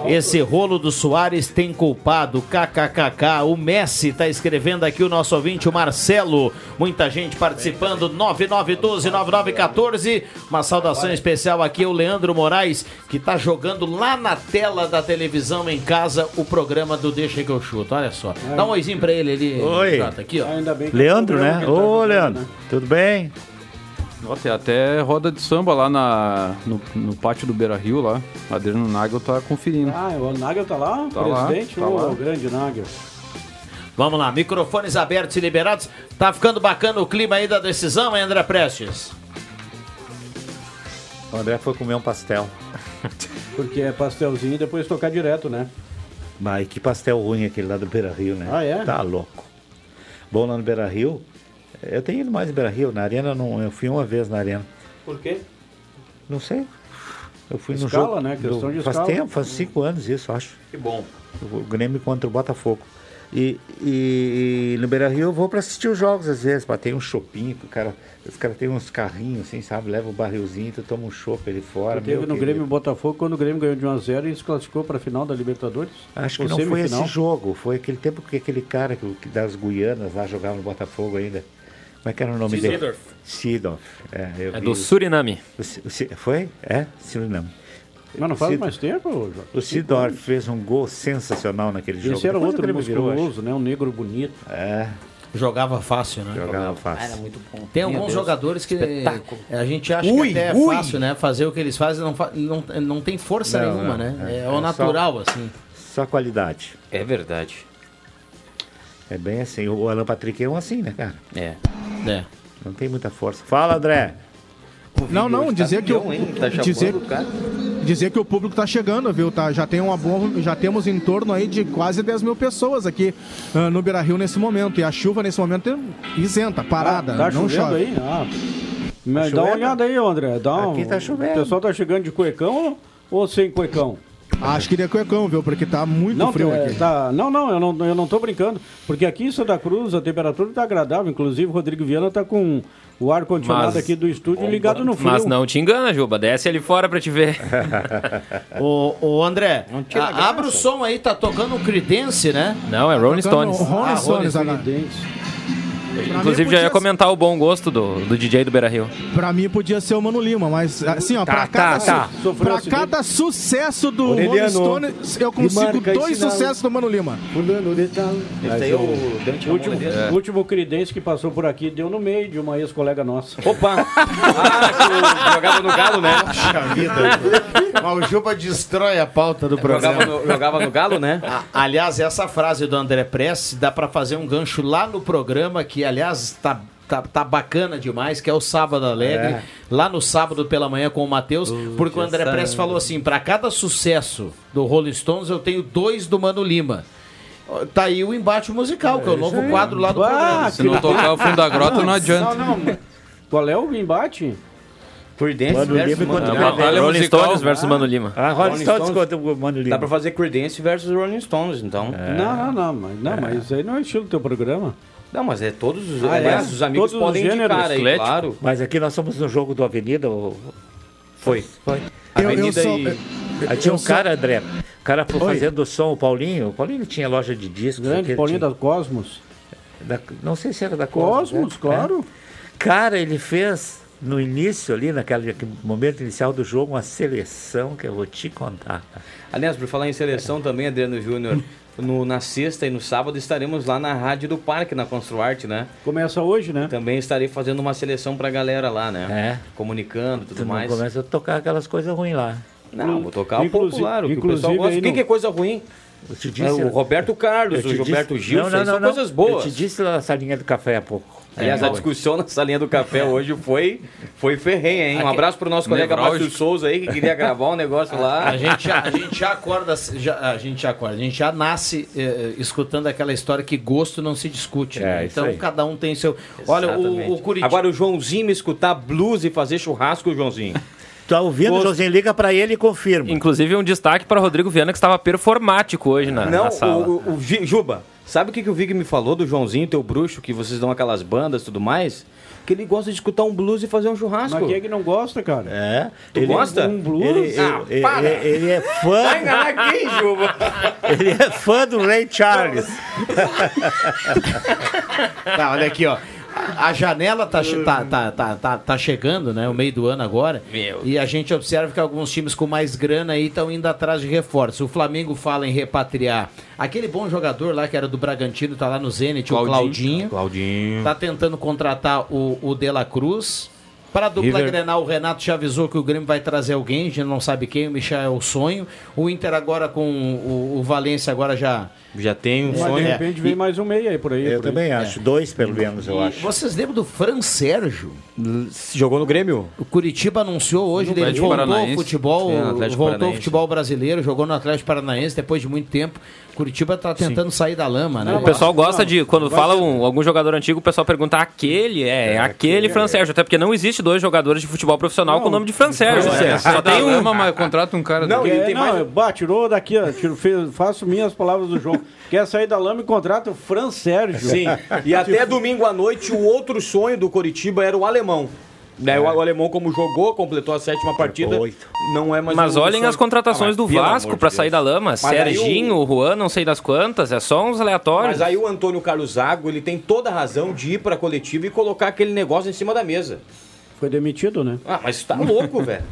Esse rolo do Soares tem culpado, kkkk. O Messi tá escrevendo aqui o nosso ouvinte, o Marcelo. Muita gente participando, 9912-9914. Uma saudação especial aqui ao Leandro Moraes, que tá jogando lá na tela da televisão em casa o programa do Deixa que eu chuto. Olha só. Dá um oizinho pra ele ali, Oi. Jota, aqui, ó. Leandro, né? Ô, Leandro, tudo bem? Tem até roda de samba lá na, no, no pátio do Beira Rio lá. Adriano Nagel tá conferindo. Ah, o Nagel tá lá? Tá lá, presidente? tá Ô, lá. grande Nagel. Vamos lá, microfones abertos e liberados. Tá ficando bacana o clima aí da decisão, hein, André Prestes? O André foi comer um pastel. Porque é pastelzinho e depois tocar direto, né? Mas que pastel ruim aquele lá do Beira Rio, né? Ah, é? Tá louco. Bom lá no Beira Rio. Eu tenho ido mais no Beira Rio. Na Arena, não, eu fui uma vez na Arena. Por quê? Não sei. Eu fui no Escala, jogo. né? Questão do- de faz escala. tempo, faz cinco anos isso, acho. Que bom. O Grêmio contra o Botafogo. E, e no Beira Rio eu vou para assistir os jogos às vezes, para ter um chopinho, que o cara, os caras têm uns carrinhos assim, sabe? Leva o barrilzinho, tu toma um chopp ali fora. Teve no querido. Grêmio Botafogo quando o Grêmio ganhou de 1x0 e se classificou para a final da Libertadores? Acho que não foi esse jogo, foi aquele tempo que aquele cara que, que das Guianas lá jogava no Botafogo ainda. Como é que era o nome dele? Seedorf. Seedorf. É, É do o- Suriname. o foi? É? Suriname. Mas não faz mais tempo, Jorge? O Seedorf fez um gol sensacional naquele jogo. Esse era Depois outro virou, musculoso, né? Um negro bonito. É. Jogava fácil, né? Jogava fácil. Era muito bom. Tem Meu alguns Deus. jogadores que Espetáculo. a gente acha Ui, que até ui. é fácil, né? Fazer o que eles fazem não, fa- não, não tem força Não, nenhuma, não, né? é, É, é o só- natural, assim. Só qualidade. É verdade. É bem assim. O Alan Patrick é um assim, né, cara? É. É. Não tem muita força. Fala, André. Não, não, dizer que, o, Tá dizer, dizer que o público tá chegando, viu? Tá, já, tem uma boa, já temos em torno aí de quase 10 mil pessoas aqui ah, no Beira Rio nesse momento. E a chuva nesse momento é isenta, parada, Ah, tá não chovendo chove. aí? Ah. Mas Tá dá uma olhada aí, André. Dá um... Aqui tá chovendo. O pessoal tá chegando de cuecão ou, ou sem cuecão? Acho que de cuecão, viu? Porque tá muito Não, frio é, aqui. tá- não, não, eu não, eu não tô brincando. Porque aqui em Santa Cruz a temperatura tá agradável. Inclusive o Rodrigo Viana tá com o ar-condicionado Mas- aqui do estúdio ligado no frio. Mas não te engana, Juba. Desce ali fora pra te ver. Ô, ô André, a- abre o som aí, tá tocando um Credence, né? Não, é Rolling Tocando Stones. Rolling Ah, Stones Rolling agora. Inclusive, já ia comentar o bom gosto do, do DJ do Beira Rio. Pra mim podia ser o Mano Lima, mas assim, ó, Tá, pra, tá, cada, tá. su- pra cada sucesso do Rolling Stones, eu consigo dois sucessos do Mano Lima. Fulano de tal. Esse aí é o Dante último, né? o último Credense que passou por aqui deu no meio de uma ex-colega nossa. Opa! Ah, jogava no Galo, né? Puxa vida. Mas o Juba destrói a pauta do programa. Jogava no, jogava no Galo, né? Aliás, essa frase do André Press dá pra fazer um gancho lá no programa, que aliás tá, tá, tá bacana demais, que é o Sábado Alegre. É. Lá no sábado pela manhã com o Matheus, porque o André essa- Press falou assim: pra cada sucesso do Rolling Stones, eu tenho dois do Mano Lima. Tá aí o embate musical, que é o novo quadro lá do programa. Se não tocar o fundo da grota, não adianta. Não, não. Qual é o embate? Creedence Mano versus Lima Mano contra Lima. o Rolling Stones versus Mano Lima. Ah, Rolling Stones contra o Mano Lima. Dá pra fazer Creedence versus Rolling Stones, então. Não, não, não, mas, não, mas isso aí não é estilo do teu programa. Não, mas é todos os, Ah, é? aliás, os amigos Todos os podem gêneros. indicar aí, Atlético. claro. Mas aqui nós somos no jogo do Avenida. ou- Foi. Foi. Eu- eu Avenida sou- e. eu- Aí tinha um eu sou- cara, André. O cara foi Oi. fazendo som, o Paulinho. O Paulinho tinha loja de discos. Grande Paulinho tinha- da Cosmos. da- não sei se era da Cosmos. Cosmos, né? claro. É. Cara, ele fez no início ali, naquele aquele momento inicial do jogo, uma seleção que eu vou te contar. Aliás, por falar em seleção também, Adriano Júnior, no- na sexta e no sábado estaremos lá na Rádio do Parque, na Construarte, né? Começa hoje, né? Também estarei fazendo uma seleção pra galera lá, né? É. Comunicando tudo Tu não mais. começa a tocar aquelas coisas ruins lá. Não, vou tocar o Inclusive- popular, o que o pessoal gosta. O que, no- que é coisa ruim? Eu te É, disse, o Roberto Carlos, eu o Gilberto disse- Gil, Não, aí não, são não, coisas Eu boas. te disse lá na salinha do café há pouco. Aliás, a É. discussão na salinha do café hoje foi, foi ferrenha, hein? Um abraço pro nosso colega. Márcio Souza aí, que queria gravar um negócio lá. A gente, já, a gente já acorda, já, a gente já acorda, a gente já nasce eh, escutando aquela história que gosto não se discute. né? É, isso Então cada um tem seu. Olha, o, o Curitiba. Agora o Joãozinho me escutar blues e fazer churrasco, Joãozinho. Tá ouvindo, Joãozinho? Liga pra ele e confirma. Inclusive um destaque para Rodrigo Viana que estava performático hoje na, Não, na sala. o, o, o Juba, sabe o que, que o Vig me falou do Joãozinho, teu bruxo, que vocês dão aquelas bandas e tudo mais? Que ele gosta de escutar um blues e fazer um churrasco. Mas quem é que não gosta, cara? É. Tu gosta? Um blues? Ele, Ah, ele- para. ele- ele é fã. Vai enganar quem, Juba? Ele é fã do Ray Charles. Tá, olha aqui, ó. A janela tá, tá, tá, tá, tá, tá chegando, né? O meio do ano agora. Meu. E a gente observa que alguns times com mais grana aí estão indo atrás de reforços. O Flamengo fala em repatriar aquele bom jogador lá que era do Bragantino, tá lá no Zenit, o Claudinho. Claudinho. Tá tentando contratar o, o De La Cruz. Para a dupla River. Grenal, o Renato já avisou que o Grêmio vai trazer alguém, a gente não sabe quem, o Michel é o sonho. O Inter agora com o, o Valência agora já... Já tem um Mas sonho. de repente vem mais um meio aí por aí. Eu por aí. também acho. Dois, pelo menos, eu E acho. vocês lembram do Fran Sérgio? Jogou no Grêmio? O Curitiba anunciou hoje, No ele Atlético voltou ao Paranaense. futebol, É, voltou ao futebol brasileiro, jogou no Atlético Paranaense depois de muito tempo. Curitiba tá tentando sair da lama, né? O pessoal gosta de, quando fala um- algum jogador antigo, o pessoal pergunta aquele, é, é aquele Fran Sérgio, até porque não existe dois jogadores de futebol profissional Não, com o nome de Fran Sérgio. é. né? Só tem um. Mas contrata um cara Não, daqui. e Quer- tem não, mais- bah, tirou daqui, ó, tiro, fez- faço minhas palavras do João. Quer sair da lama e contrata o Fran Sérgio. Sim. E até domingo à noite, o outro sonho do Curitiba era o alemão. Né, o, o alemão, como jogou, completou a sétima partida. oito. Não é mais Mas um olhem as contratações Ah, do mas Vasco amor de sair da lama. aí Serginho, o- Juan, não sei das quantas, é só uns aleatórios. Mas aí o Antônio Carlos Zago, ele tem toda a razão de ir pra coletiva e colocar aquele negócio em cima da mesa. Foi demitido, né? Ah, mas tá louco, velho.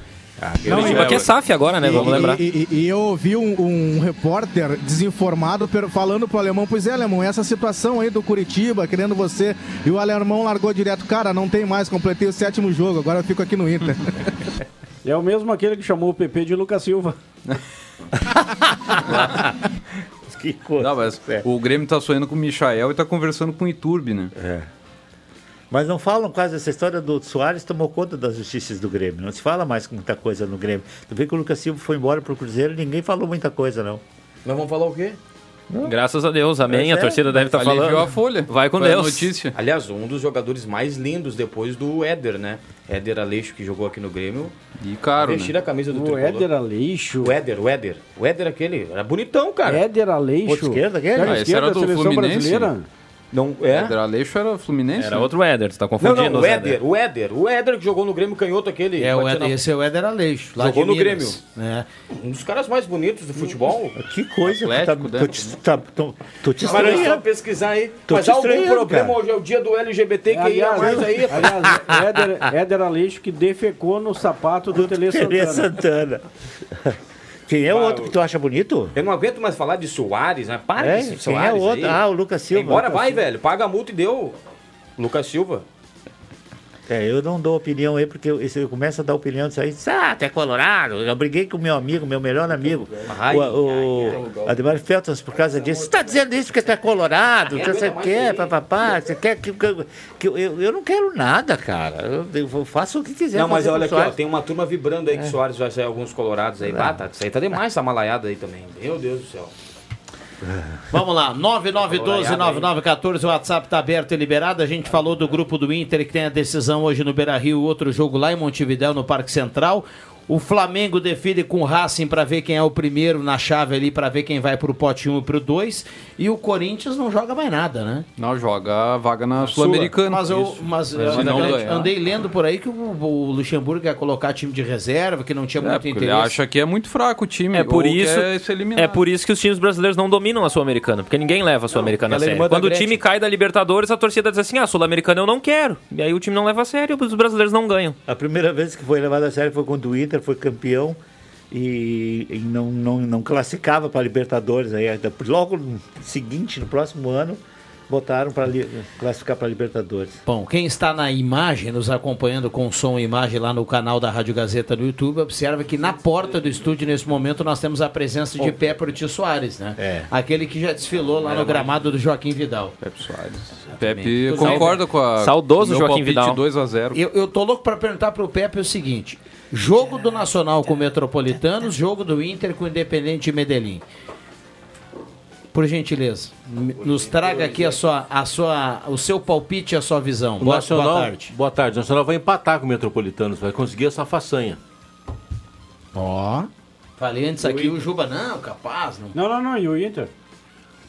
Curitiba que é SAF agora, né? Vamos E- lembrar. E, e- e eu ouvi um, um repórter desinformado falando pro alemão, pois é, alemão, essa situação aí do Curitiba, querendo você, e o alemão largou direto, cara, não tem mais, completei o sétimo jogo, agora eu fico aqui no Inter. É o mesmo aquele que chamou o PP de Lucas Silva. Que coisa. Não, mas É. o Grêmio tá sonhando com o Michael e tá conversando com o Iturbe, né? É. Mas não falam quase essa história do Soares tomou conta das justiças do Grêmio. Não se fala mais muita coisa no Grêmio. Tu vê que o Lucas Silva foi embora pro Cruzeiro e ninguém falou muita coisa, não. Nós vamos falar o quê? Graças a Deus, amém. Mas A é, torcida deve estar Aliviou falando. a folha. Vai com Foi a Deus. notícia. Aliás, um dos jogadores mais lindos depois do Éder, né? Éder Aleixo, que jogou aqui no Grêmio. E caro, né? Vestir a camisa do O tricolor. Éder Aleixo. O Éder, o Éder. O Éder aquele. Era bonitão, cara. Éder Aleixo. Esquerda, aquele? Ah, esse esquerda era da do seleção Fluminense? brasileira. Não, é? Éder Aleixo era Fluminense? Era né? outro Éder, tu tá Não, confundindo. não, o Zé Éder, o Éder. O Éder que jogou no Grêmio canhoto aquele. É, o Éder, na- esse é o Éder Aleixo. Lá Jogou de no Minas. É. Um dos caras mais bonitos do futebol. Que coisa. Atlético, tu né? tá, tô, te, tá, tô, tô te Mas é só pesquisar aí. Tô Mas há algum problema cara. hoje é o dia do LGBT que ia mais aí. aliás, Éder, Éder Aleixo que defecou no sapato do Tele Tele Santana. Santana. Quem é o outro que tu acha bonito? Eu não aguento mais falar de Soares, né? Para É, quem Soares é o outro? aí. Ah, o Lucas Silva. Embora Lucas vai, Silva. velho. Paga a multa e deu. Lucas Silva. É, eu não dou opinião aí, porque eu, eu começo a dar opinião disso aí, diz, ah, tu é colorado. Eu briguei com o meu amigo, meu melhor amigo, Ai, o, o Ademar Feltons, por causa disso. Você tá dizendo isso porque tu é colorado, que você quer, papapá, você quer que, que, que eu, eu, não quero nada, cara. Eu, eu faço o que quiser. Não, mas olha aqui, ó, tem uma turma vibrando aí que Soares vai sair alguns colorados aí. Ah, tá, isso aí tá demais, essa malaiada aí também. Meu Deus do céu. Vamos lá, 9912-9914, o WhatsApp tá aberto e liberado. A gente falou do grupo do Inter que tem a decisão hoje no Beira Rio, outro jogo lá em Montevidéu, no Parque Central. O Flamengo define com o Racing para ver quem é o primeiro na chave ali, para ver quem vai pro pote 1 e pro 2. E o Corinthians não joga mais nada, né? Não, joga a vaga na Sul-Americana. Mas eu, mas Se eu não andei, ganhar. andei lendo por aí que o, o Luxemburgo ia colocar time de reserva, que não tinha É, muito porque ele interesse. acha que é muito fraco o time. É por isso, quer ser eliminado. é por isso que os times brasileiros não dominam a Sul-Americana, porque ninguém leva a Sul-Americana a é sério. Quando o time cai da Libertadores, a torcida diz assim: "Ah, Sul-Americana eu não quero". E aí o time não leva a sério, os brasileiros não ganham. A primeira vez que foi levado a sério foi quando o Inter foi campeão e, e não, não, não classificava para Libertadores. Aí, logo no seguinte, no próximo ano, botaram para classificar para Libertadores. Bom, quem está na imagem, nos acompanhando com som e imagem lá no canal da Rádio Gazeta no YouTube, observa que na porta do estúdio, nesse momento, nós temos a presença de Pepe Ortiz Soares, né? É. Aquele que já desfilou lá no gramado do Joaquim Vidal. Pepe Soares. Pepe concorda com a Saudoso Joaquim Vidal. 2 a 0. Eu, eu tô louco para perguntar pro Pepe o seguinte: jogo do Nacional com o Metropolitanos, jogo do Inter com o Independente de Medellín. Por gentileza, nos traga aqui a sua, a sua, o seu palpite e a sua visão. Boa, Nacional, boa tarde. Boa tarde. O Nacional vai empatar com o Metropolitanos, vai conseguir essa façanha. Ó. Falei antes aqui, o Juba, não, capaz, não. Não, não, não. E o Inter?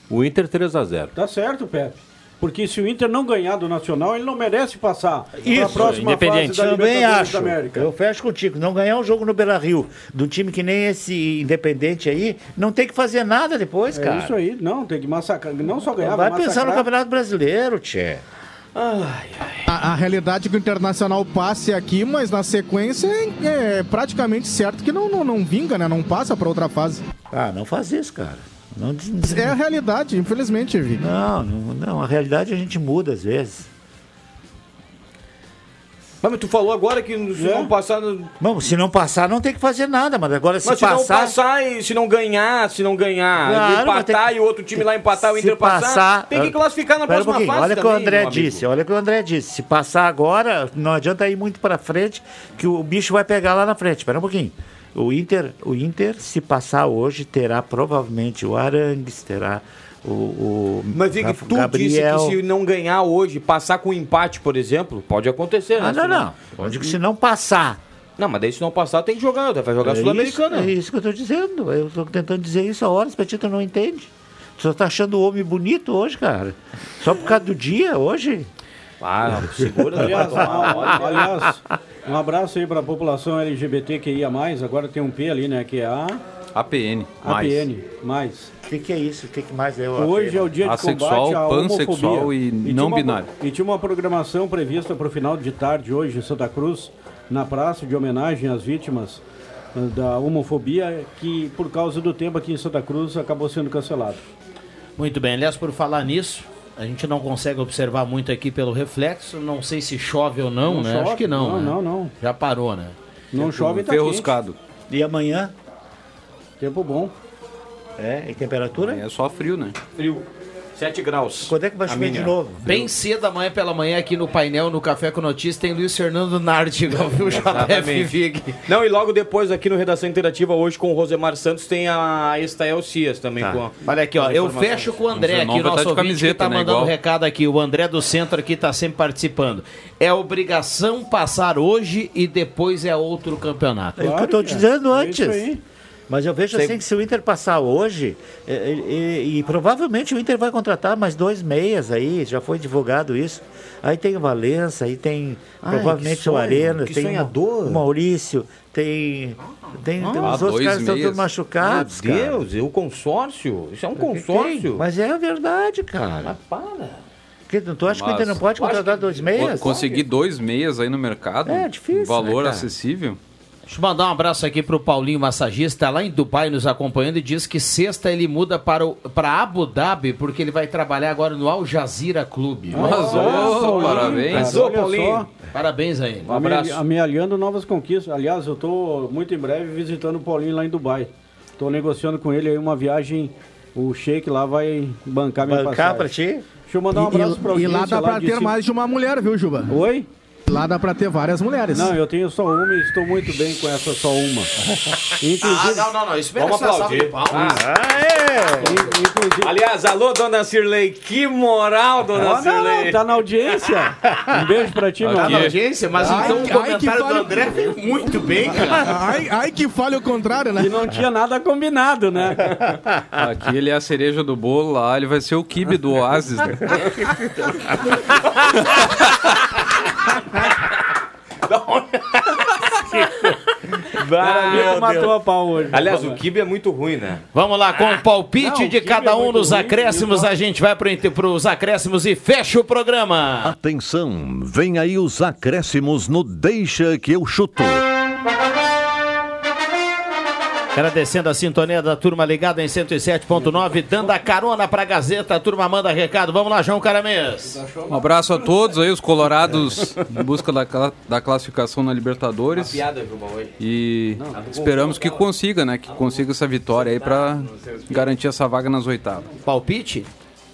O Inter 3 a 0 Tá certo, Pepe. Porque se o Inter não ganhar do Nacional, ele não merece passar para a Isso, próxima independente. fase da Também Libertadores acho. da América. Eu fecho contigo. Não ganhar um jogo no Beira Rio, do time que nem esse independente aí, não tem que fazer nada depois, É cara. isso aí. Não, tem que massacrar. Não só ganhar, Vai vai pensar no. Campeonato Brasileiro, Tchê. A, a realidade é que o Internacional passe aqui, mas na sequência é, é praticamente certo que não, não, não vinga, né? Não passa para outra fase. Ah, não faz isso, cara. Não, des- É a realidade, infelizmente, Vi. não, não, não. A realidade a gente muda às vezes. Mas tu falou agora que se É? não passar. Bom, se não passar, não tem que fazer nada, mas agora se Mas se não passar. passar e se não ganhar, se não ganhar, Claro, empatar tem e o outro time lá empatar, o se Inter passar, tem que classificar na Pera um próxima pouquinho, fase. Olha o que o André amigo. disse, olha o que o André disse. Se passar agora, não adianta ir muito pra frente, que o bicho vai pegar lá na frente. Espera um pouquinho. O Inter, o Inter, se passar hoje, terá provavelmente o Arangues, terá o, o Mas Vig, tu Gabriel. disse que se não ganhar hoje, passar com um empate, por exemplo, pode acontecer, né? Ah, não, não. Eu digo que se não passar. Não, mas daí se não passar, tem que jogar, vai jogar é Sul-Americana. é isso que eu tô dizendo. Eu tô tentando dizer isso há horas, Petita não entende. Tu só tá achando o homem bonito hoje, cara. Só por causa do dia, hoje. Ah, segura. Aliás, um, aliás, um abraço aí para a população LGBTQIA+, agora tem um P ali, né, que é a APN. APN+. Mais. O que, que é isso? O que, que mais é o Hoje é o dia de Assexual, combate à pansexual homofobia. e tinha não uma- binário. E tinha uma programação prevista para o final de tarde hoje em Santa Cruz, na praça de homenagem às vítimas eh, da homofobia, que por causa do tempo aqui em Santa Cruz acabou sendo cancelado. Muito bem, aliás, por falar nisso, a gente não consegue observar muito aqui pelo reflexo. Não sei se chove ou não, Não né? chove, Acho que não. não, né? não, não. Já parou, né? Não chove, tá Ferruscado. E amanhã? Tempo bom. É, e temperatura? É só frio, né? Frio. 7 graus. Quando é que vai chover de novo? Bem cedo amanhã pela manhã aqui no painel, no Café com Notícias, tem Luiz Fernando Nardigal, viu, JF Exatamente. Vig? Não, e logo depois aqui no Redação Interativa, hoje com o Rosemar Santos, tem a Estael Cias também. Tá. Com a- Olha aqui, ó, eu fecho com o André aqui, vai nosso tá ouvinte que camiseta, tá né, mandando um igual. recado aqui. O André do Centro aqui tá sempre participando. É obrigação passar hoje e depois é outro campeonato. É o que eu tô dizendo É antes. isso aí. Mas eu vejo Sei- assim que se o Inter passar hoje, é, é, e, e provavelmente o Inter vai contratar mais dois meias aí, já foi divulgado isso. Aí tem o Valença, aí tem Ai, provavelmente sonho, o Arenas, que tem o- sonhador. o Maurício, tem, tem, tem Ah, os outros caras que estão todos machucados. Meu cara. Deus, e o consórcio? Isso é um Tem, consórcio. Mas é a verdade, cara. Mas para. Que, tu acha que o Mas- Inter não pode contratar dois meias? Conseguir dois meias aí no mercado. É difícil, Valor né, cara? acessível. Deixa eu mandar um abraço aqui pro Paulinho Massagista, lá em Dubai, nos acompanhando, e diz que sexta ele muda para, o, para Abu Dhabi, porque ele vai trabalhar agora no Al Jazeera Clube. Mas, ô, parabéns. Mas, Olha ô, Paulinho. Parabéns aí. Um abraço. Amealhando novas conquistas. Aliás, eu estou muito em breve visitando o Paulinho lá em Dubai. Estou negociando com ele aí uma viagem. O Sheik lá vai bancar minha Bancar passagem. pra ti? Deixa eu mandar um abraço pra E, e lá dá pra de ter mais de uma mulher, viu, Juba? Oi? Lá dá pra ter várias mulheres. Não, eu tenho só uma e estou muito bem com essa só uma. Inclusive, Ah, não, não, não. Isso Vamos merece aplaudir. palmas. in- inclusive Aliás, alô, dona Cirlei. Que moral, dona Ah, não, Cirlei. não, tá na audiência. Um beijo pra ti, meu Tá na audiência, mas Ai, então ai, o que comentário do André veio muito bem, cara. Ai, ai, que falha o contrário, né? E não tinha nada combinado, né? Aqui ele é a cereja do bolo, lá ele vai ser o kibe do Oasis, né? Ali que matou a pau hoje. Aliás, o Kibe é muito ruim, né? Vamos lá, com o palpite Não, o de cada é um muito nos ruim, acréscimos, a gente vai para os acréscimos e fecha o programa. Atenção, vem aí os acréscimos no Deixa que eu chuto. Agradecendo a sintonia da turma ligada em 107.9, dando a carona pra Gazeta. A turma manda recado. Vamos lá, João Caramês. Um abraço a todos aí, os colorados em busca da, da classificação na Libertadores. E esperamos que consiga, né? Que consiga essa vitória aí pra garantir essa vaga nas oitavas. Palpite?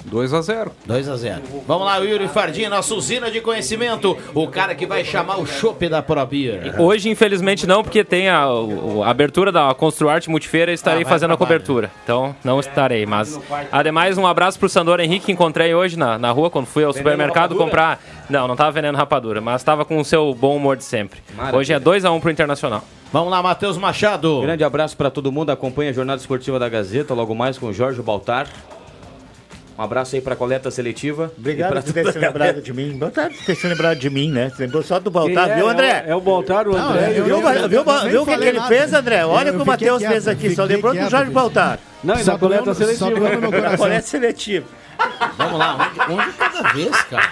2 a 0 2 a 0 Vamos lá, Yuri Fardim, nossa usina de conhecimento. O cara que vai chamar o chopp da Pro Beer. Hoje, infelizmente, não, porque tem a, a abertura da Construarte Multifeira e estarei Ah, fazendo a trabalhar. cobertura. Então, não estarei. Mas, ademais, um abraço pro Sandor Henrique, que encontrei hoje na, na rua, quando fui ao supermercado rapadura? comprar. Não, não tava vendendo rapadura, mas tava com o seu bom humor de sempre. Maravilha. Hoje é 2x1 pro Internacional. Vamos lá, Matheus Machado. Grande abraço para todo mundo. Acompanha a Jornada Esportiva da Gazeta, logo mais com o Jorge Baltar. Um abraço aí para a coleta seletiva. Obrigado pra por ter se lembrado de mim. Boa por ter se lembrado de mim, né? Você lembrou só do Baltar, é? viu, André? É o, é o Baltar, o André. e o- Viu, eu- viu, eu nem viu o que, ele fez, André? Olha o que o Matheus fez aqui. Só lembrou do Jorge. Baltar. Não, e Só da coleta seletiva. coração. Colete seletivo. Vamos lá, um de, um de cada vez, cara.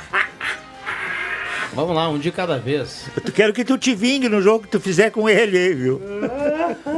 Vamos lá, um de cada vez. Eu quero que tu te vingue no jogo que tu fizer com ele aí, viu?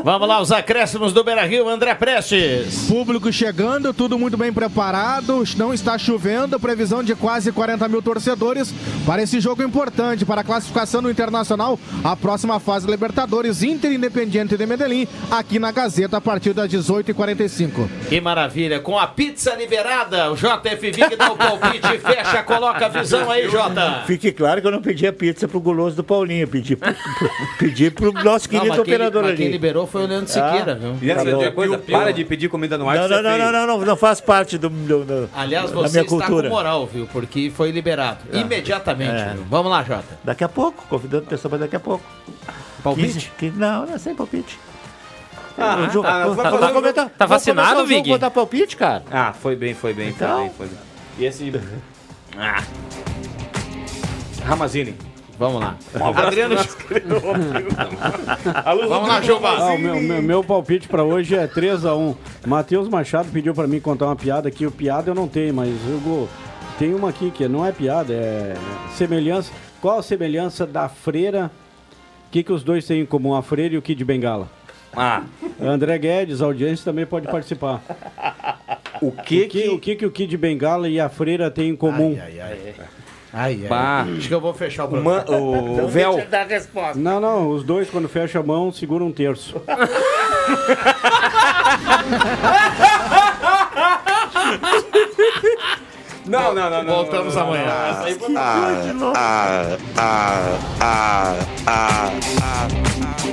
Vamos lá, os acréscimos do Beira Rio, André Prestes. Público chegando, tudo muito bem preparado, não está chovendo, previsão de quase 40 mil torcedores para esse jogo importante, para a classificação no Internacional, a próxima fase da Libertadores, Inter Independiente de Medellín, aqui na Gazeta, a partir das 18h45. Que maravilha, com a pizza liberada, o JFV que dá o palpite, fecha, coloca a visão aí, Jota. Fique claro que eu não pedi a pizza pro guloso do Paulinho, pedi pro, pro- pedi pro nosso Não, querido quem, operador mas ali. quem liberou foi o Leandro Siqueira, viu? E essa Tá bom. coisa, para de pedir comida no ar. Não, não, não, não, não, não, não faz parte do, do- do- Aliás, da você minha está cultura. com moral, viu? Porque foi liberado. Imediatamente, É. viu? Vamos lá, Jota. Daqui a pouco, convidando a pessoa para daqui a pouco. Palpite? 15, que, não, não é sem palpite. Ah, O jogo- ah, vou- vai vou fazer- comentar- tá vacinado, o Vig? Vou dar palpite, cara. Ah, foi bem, foi bem, Então? foi bem, foi bem. E esse... Ah. Ramazini. Vamos lá. Adriano- Vamos lá, Juba. Ah, meu, meu, meu palpite pra hoje é 3x1. Matheus Machado pediu pra mim contar uma piada aqui. O piada eu não tenho, mas eu vou- tem uma aqui que não é piada, é semelhança. Qual a semelhança da freira? O que, que os dois têm em comum, a freira e o Kid Bengala? Ah, André Guedes, a audiência também pode participar. o que O que, o que, que o Kid Bengala e a freira têm em comum? Ai, ai. Ai, ai. Bah. Acho que eu vou fechar o programa. man, o véu. dar a resposta. Não, não, os dois quando fecha a mão seguram um terço. Não, não, não, não. Voltamos amanhã. Essa aí foi- Ah, ah, ah, ah, ah.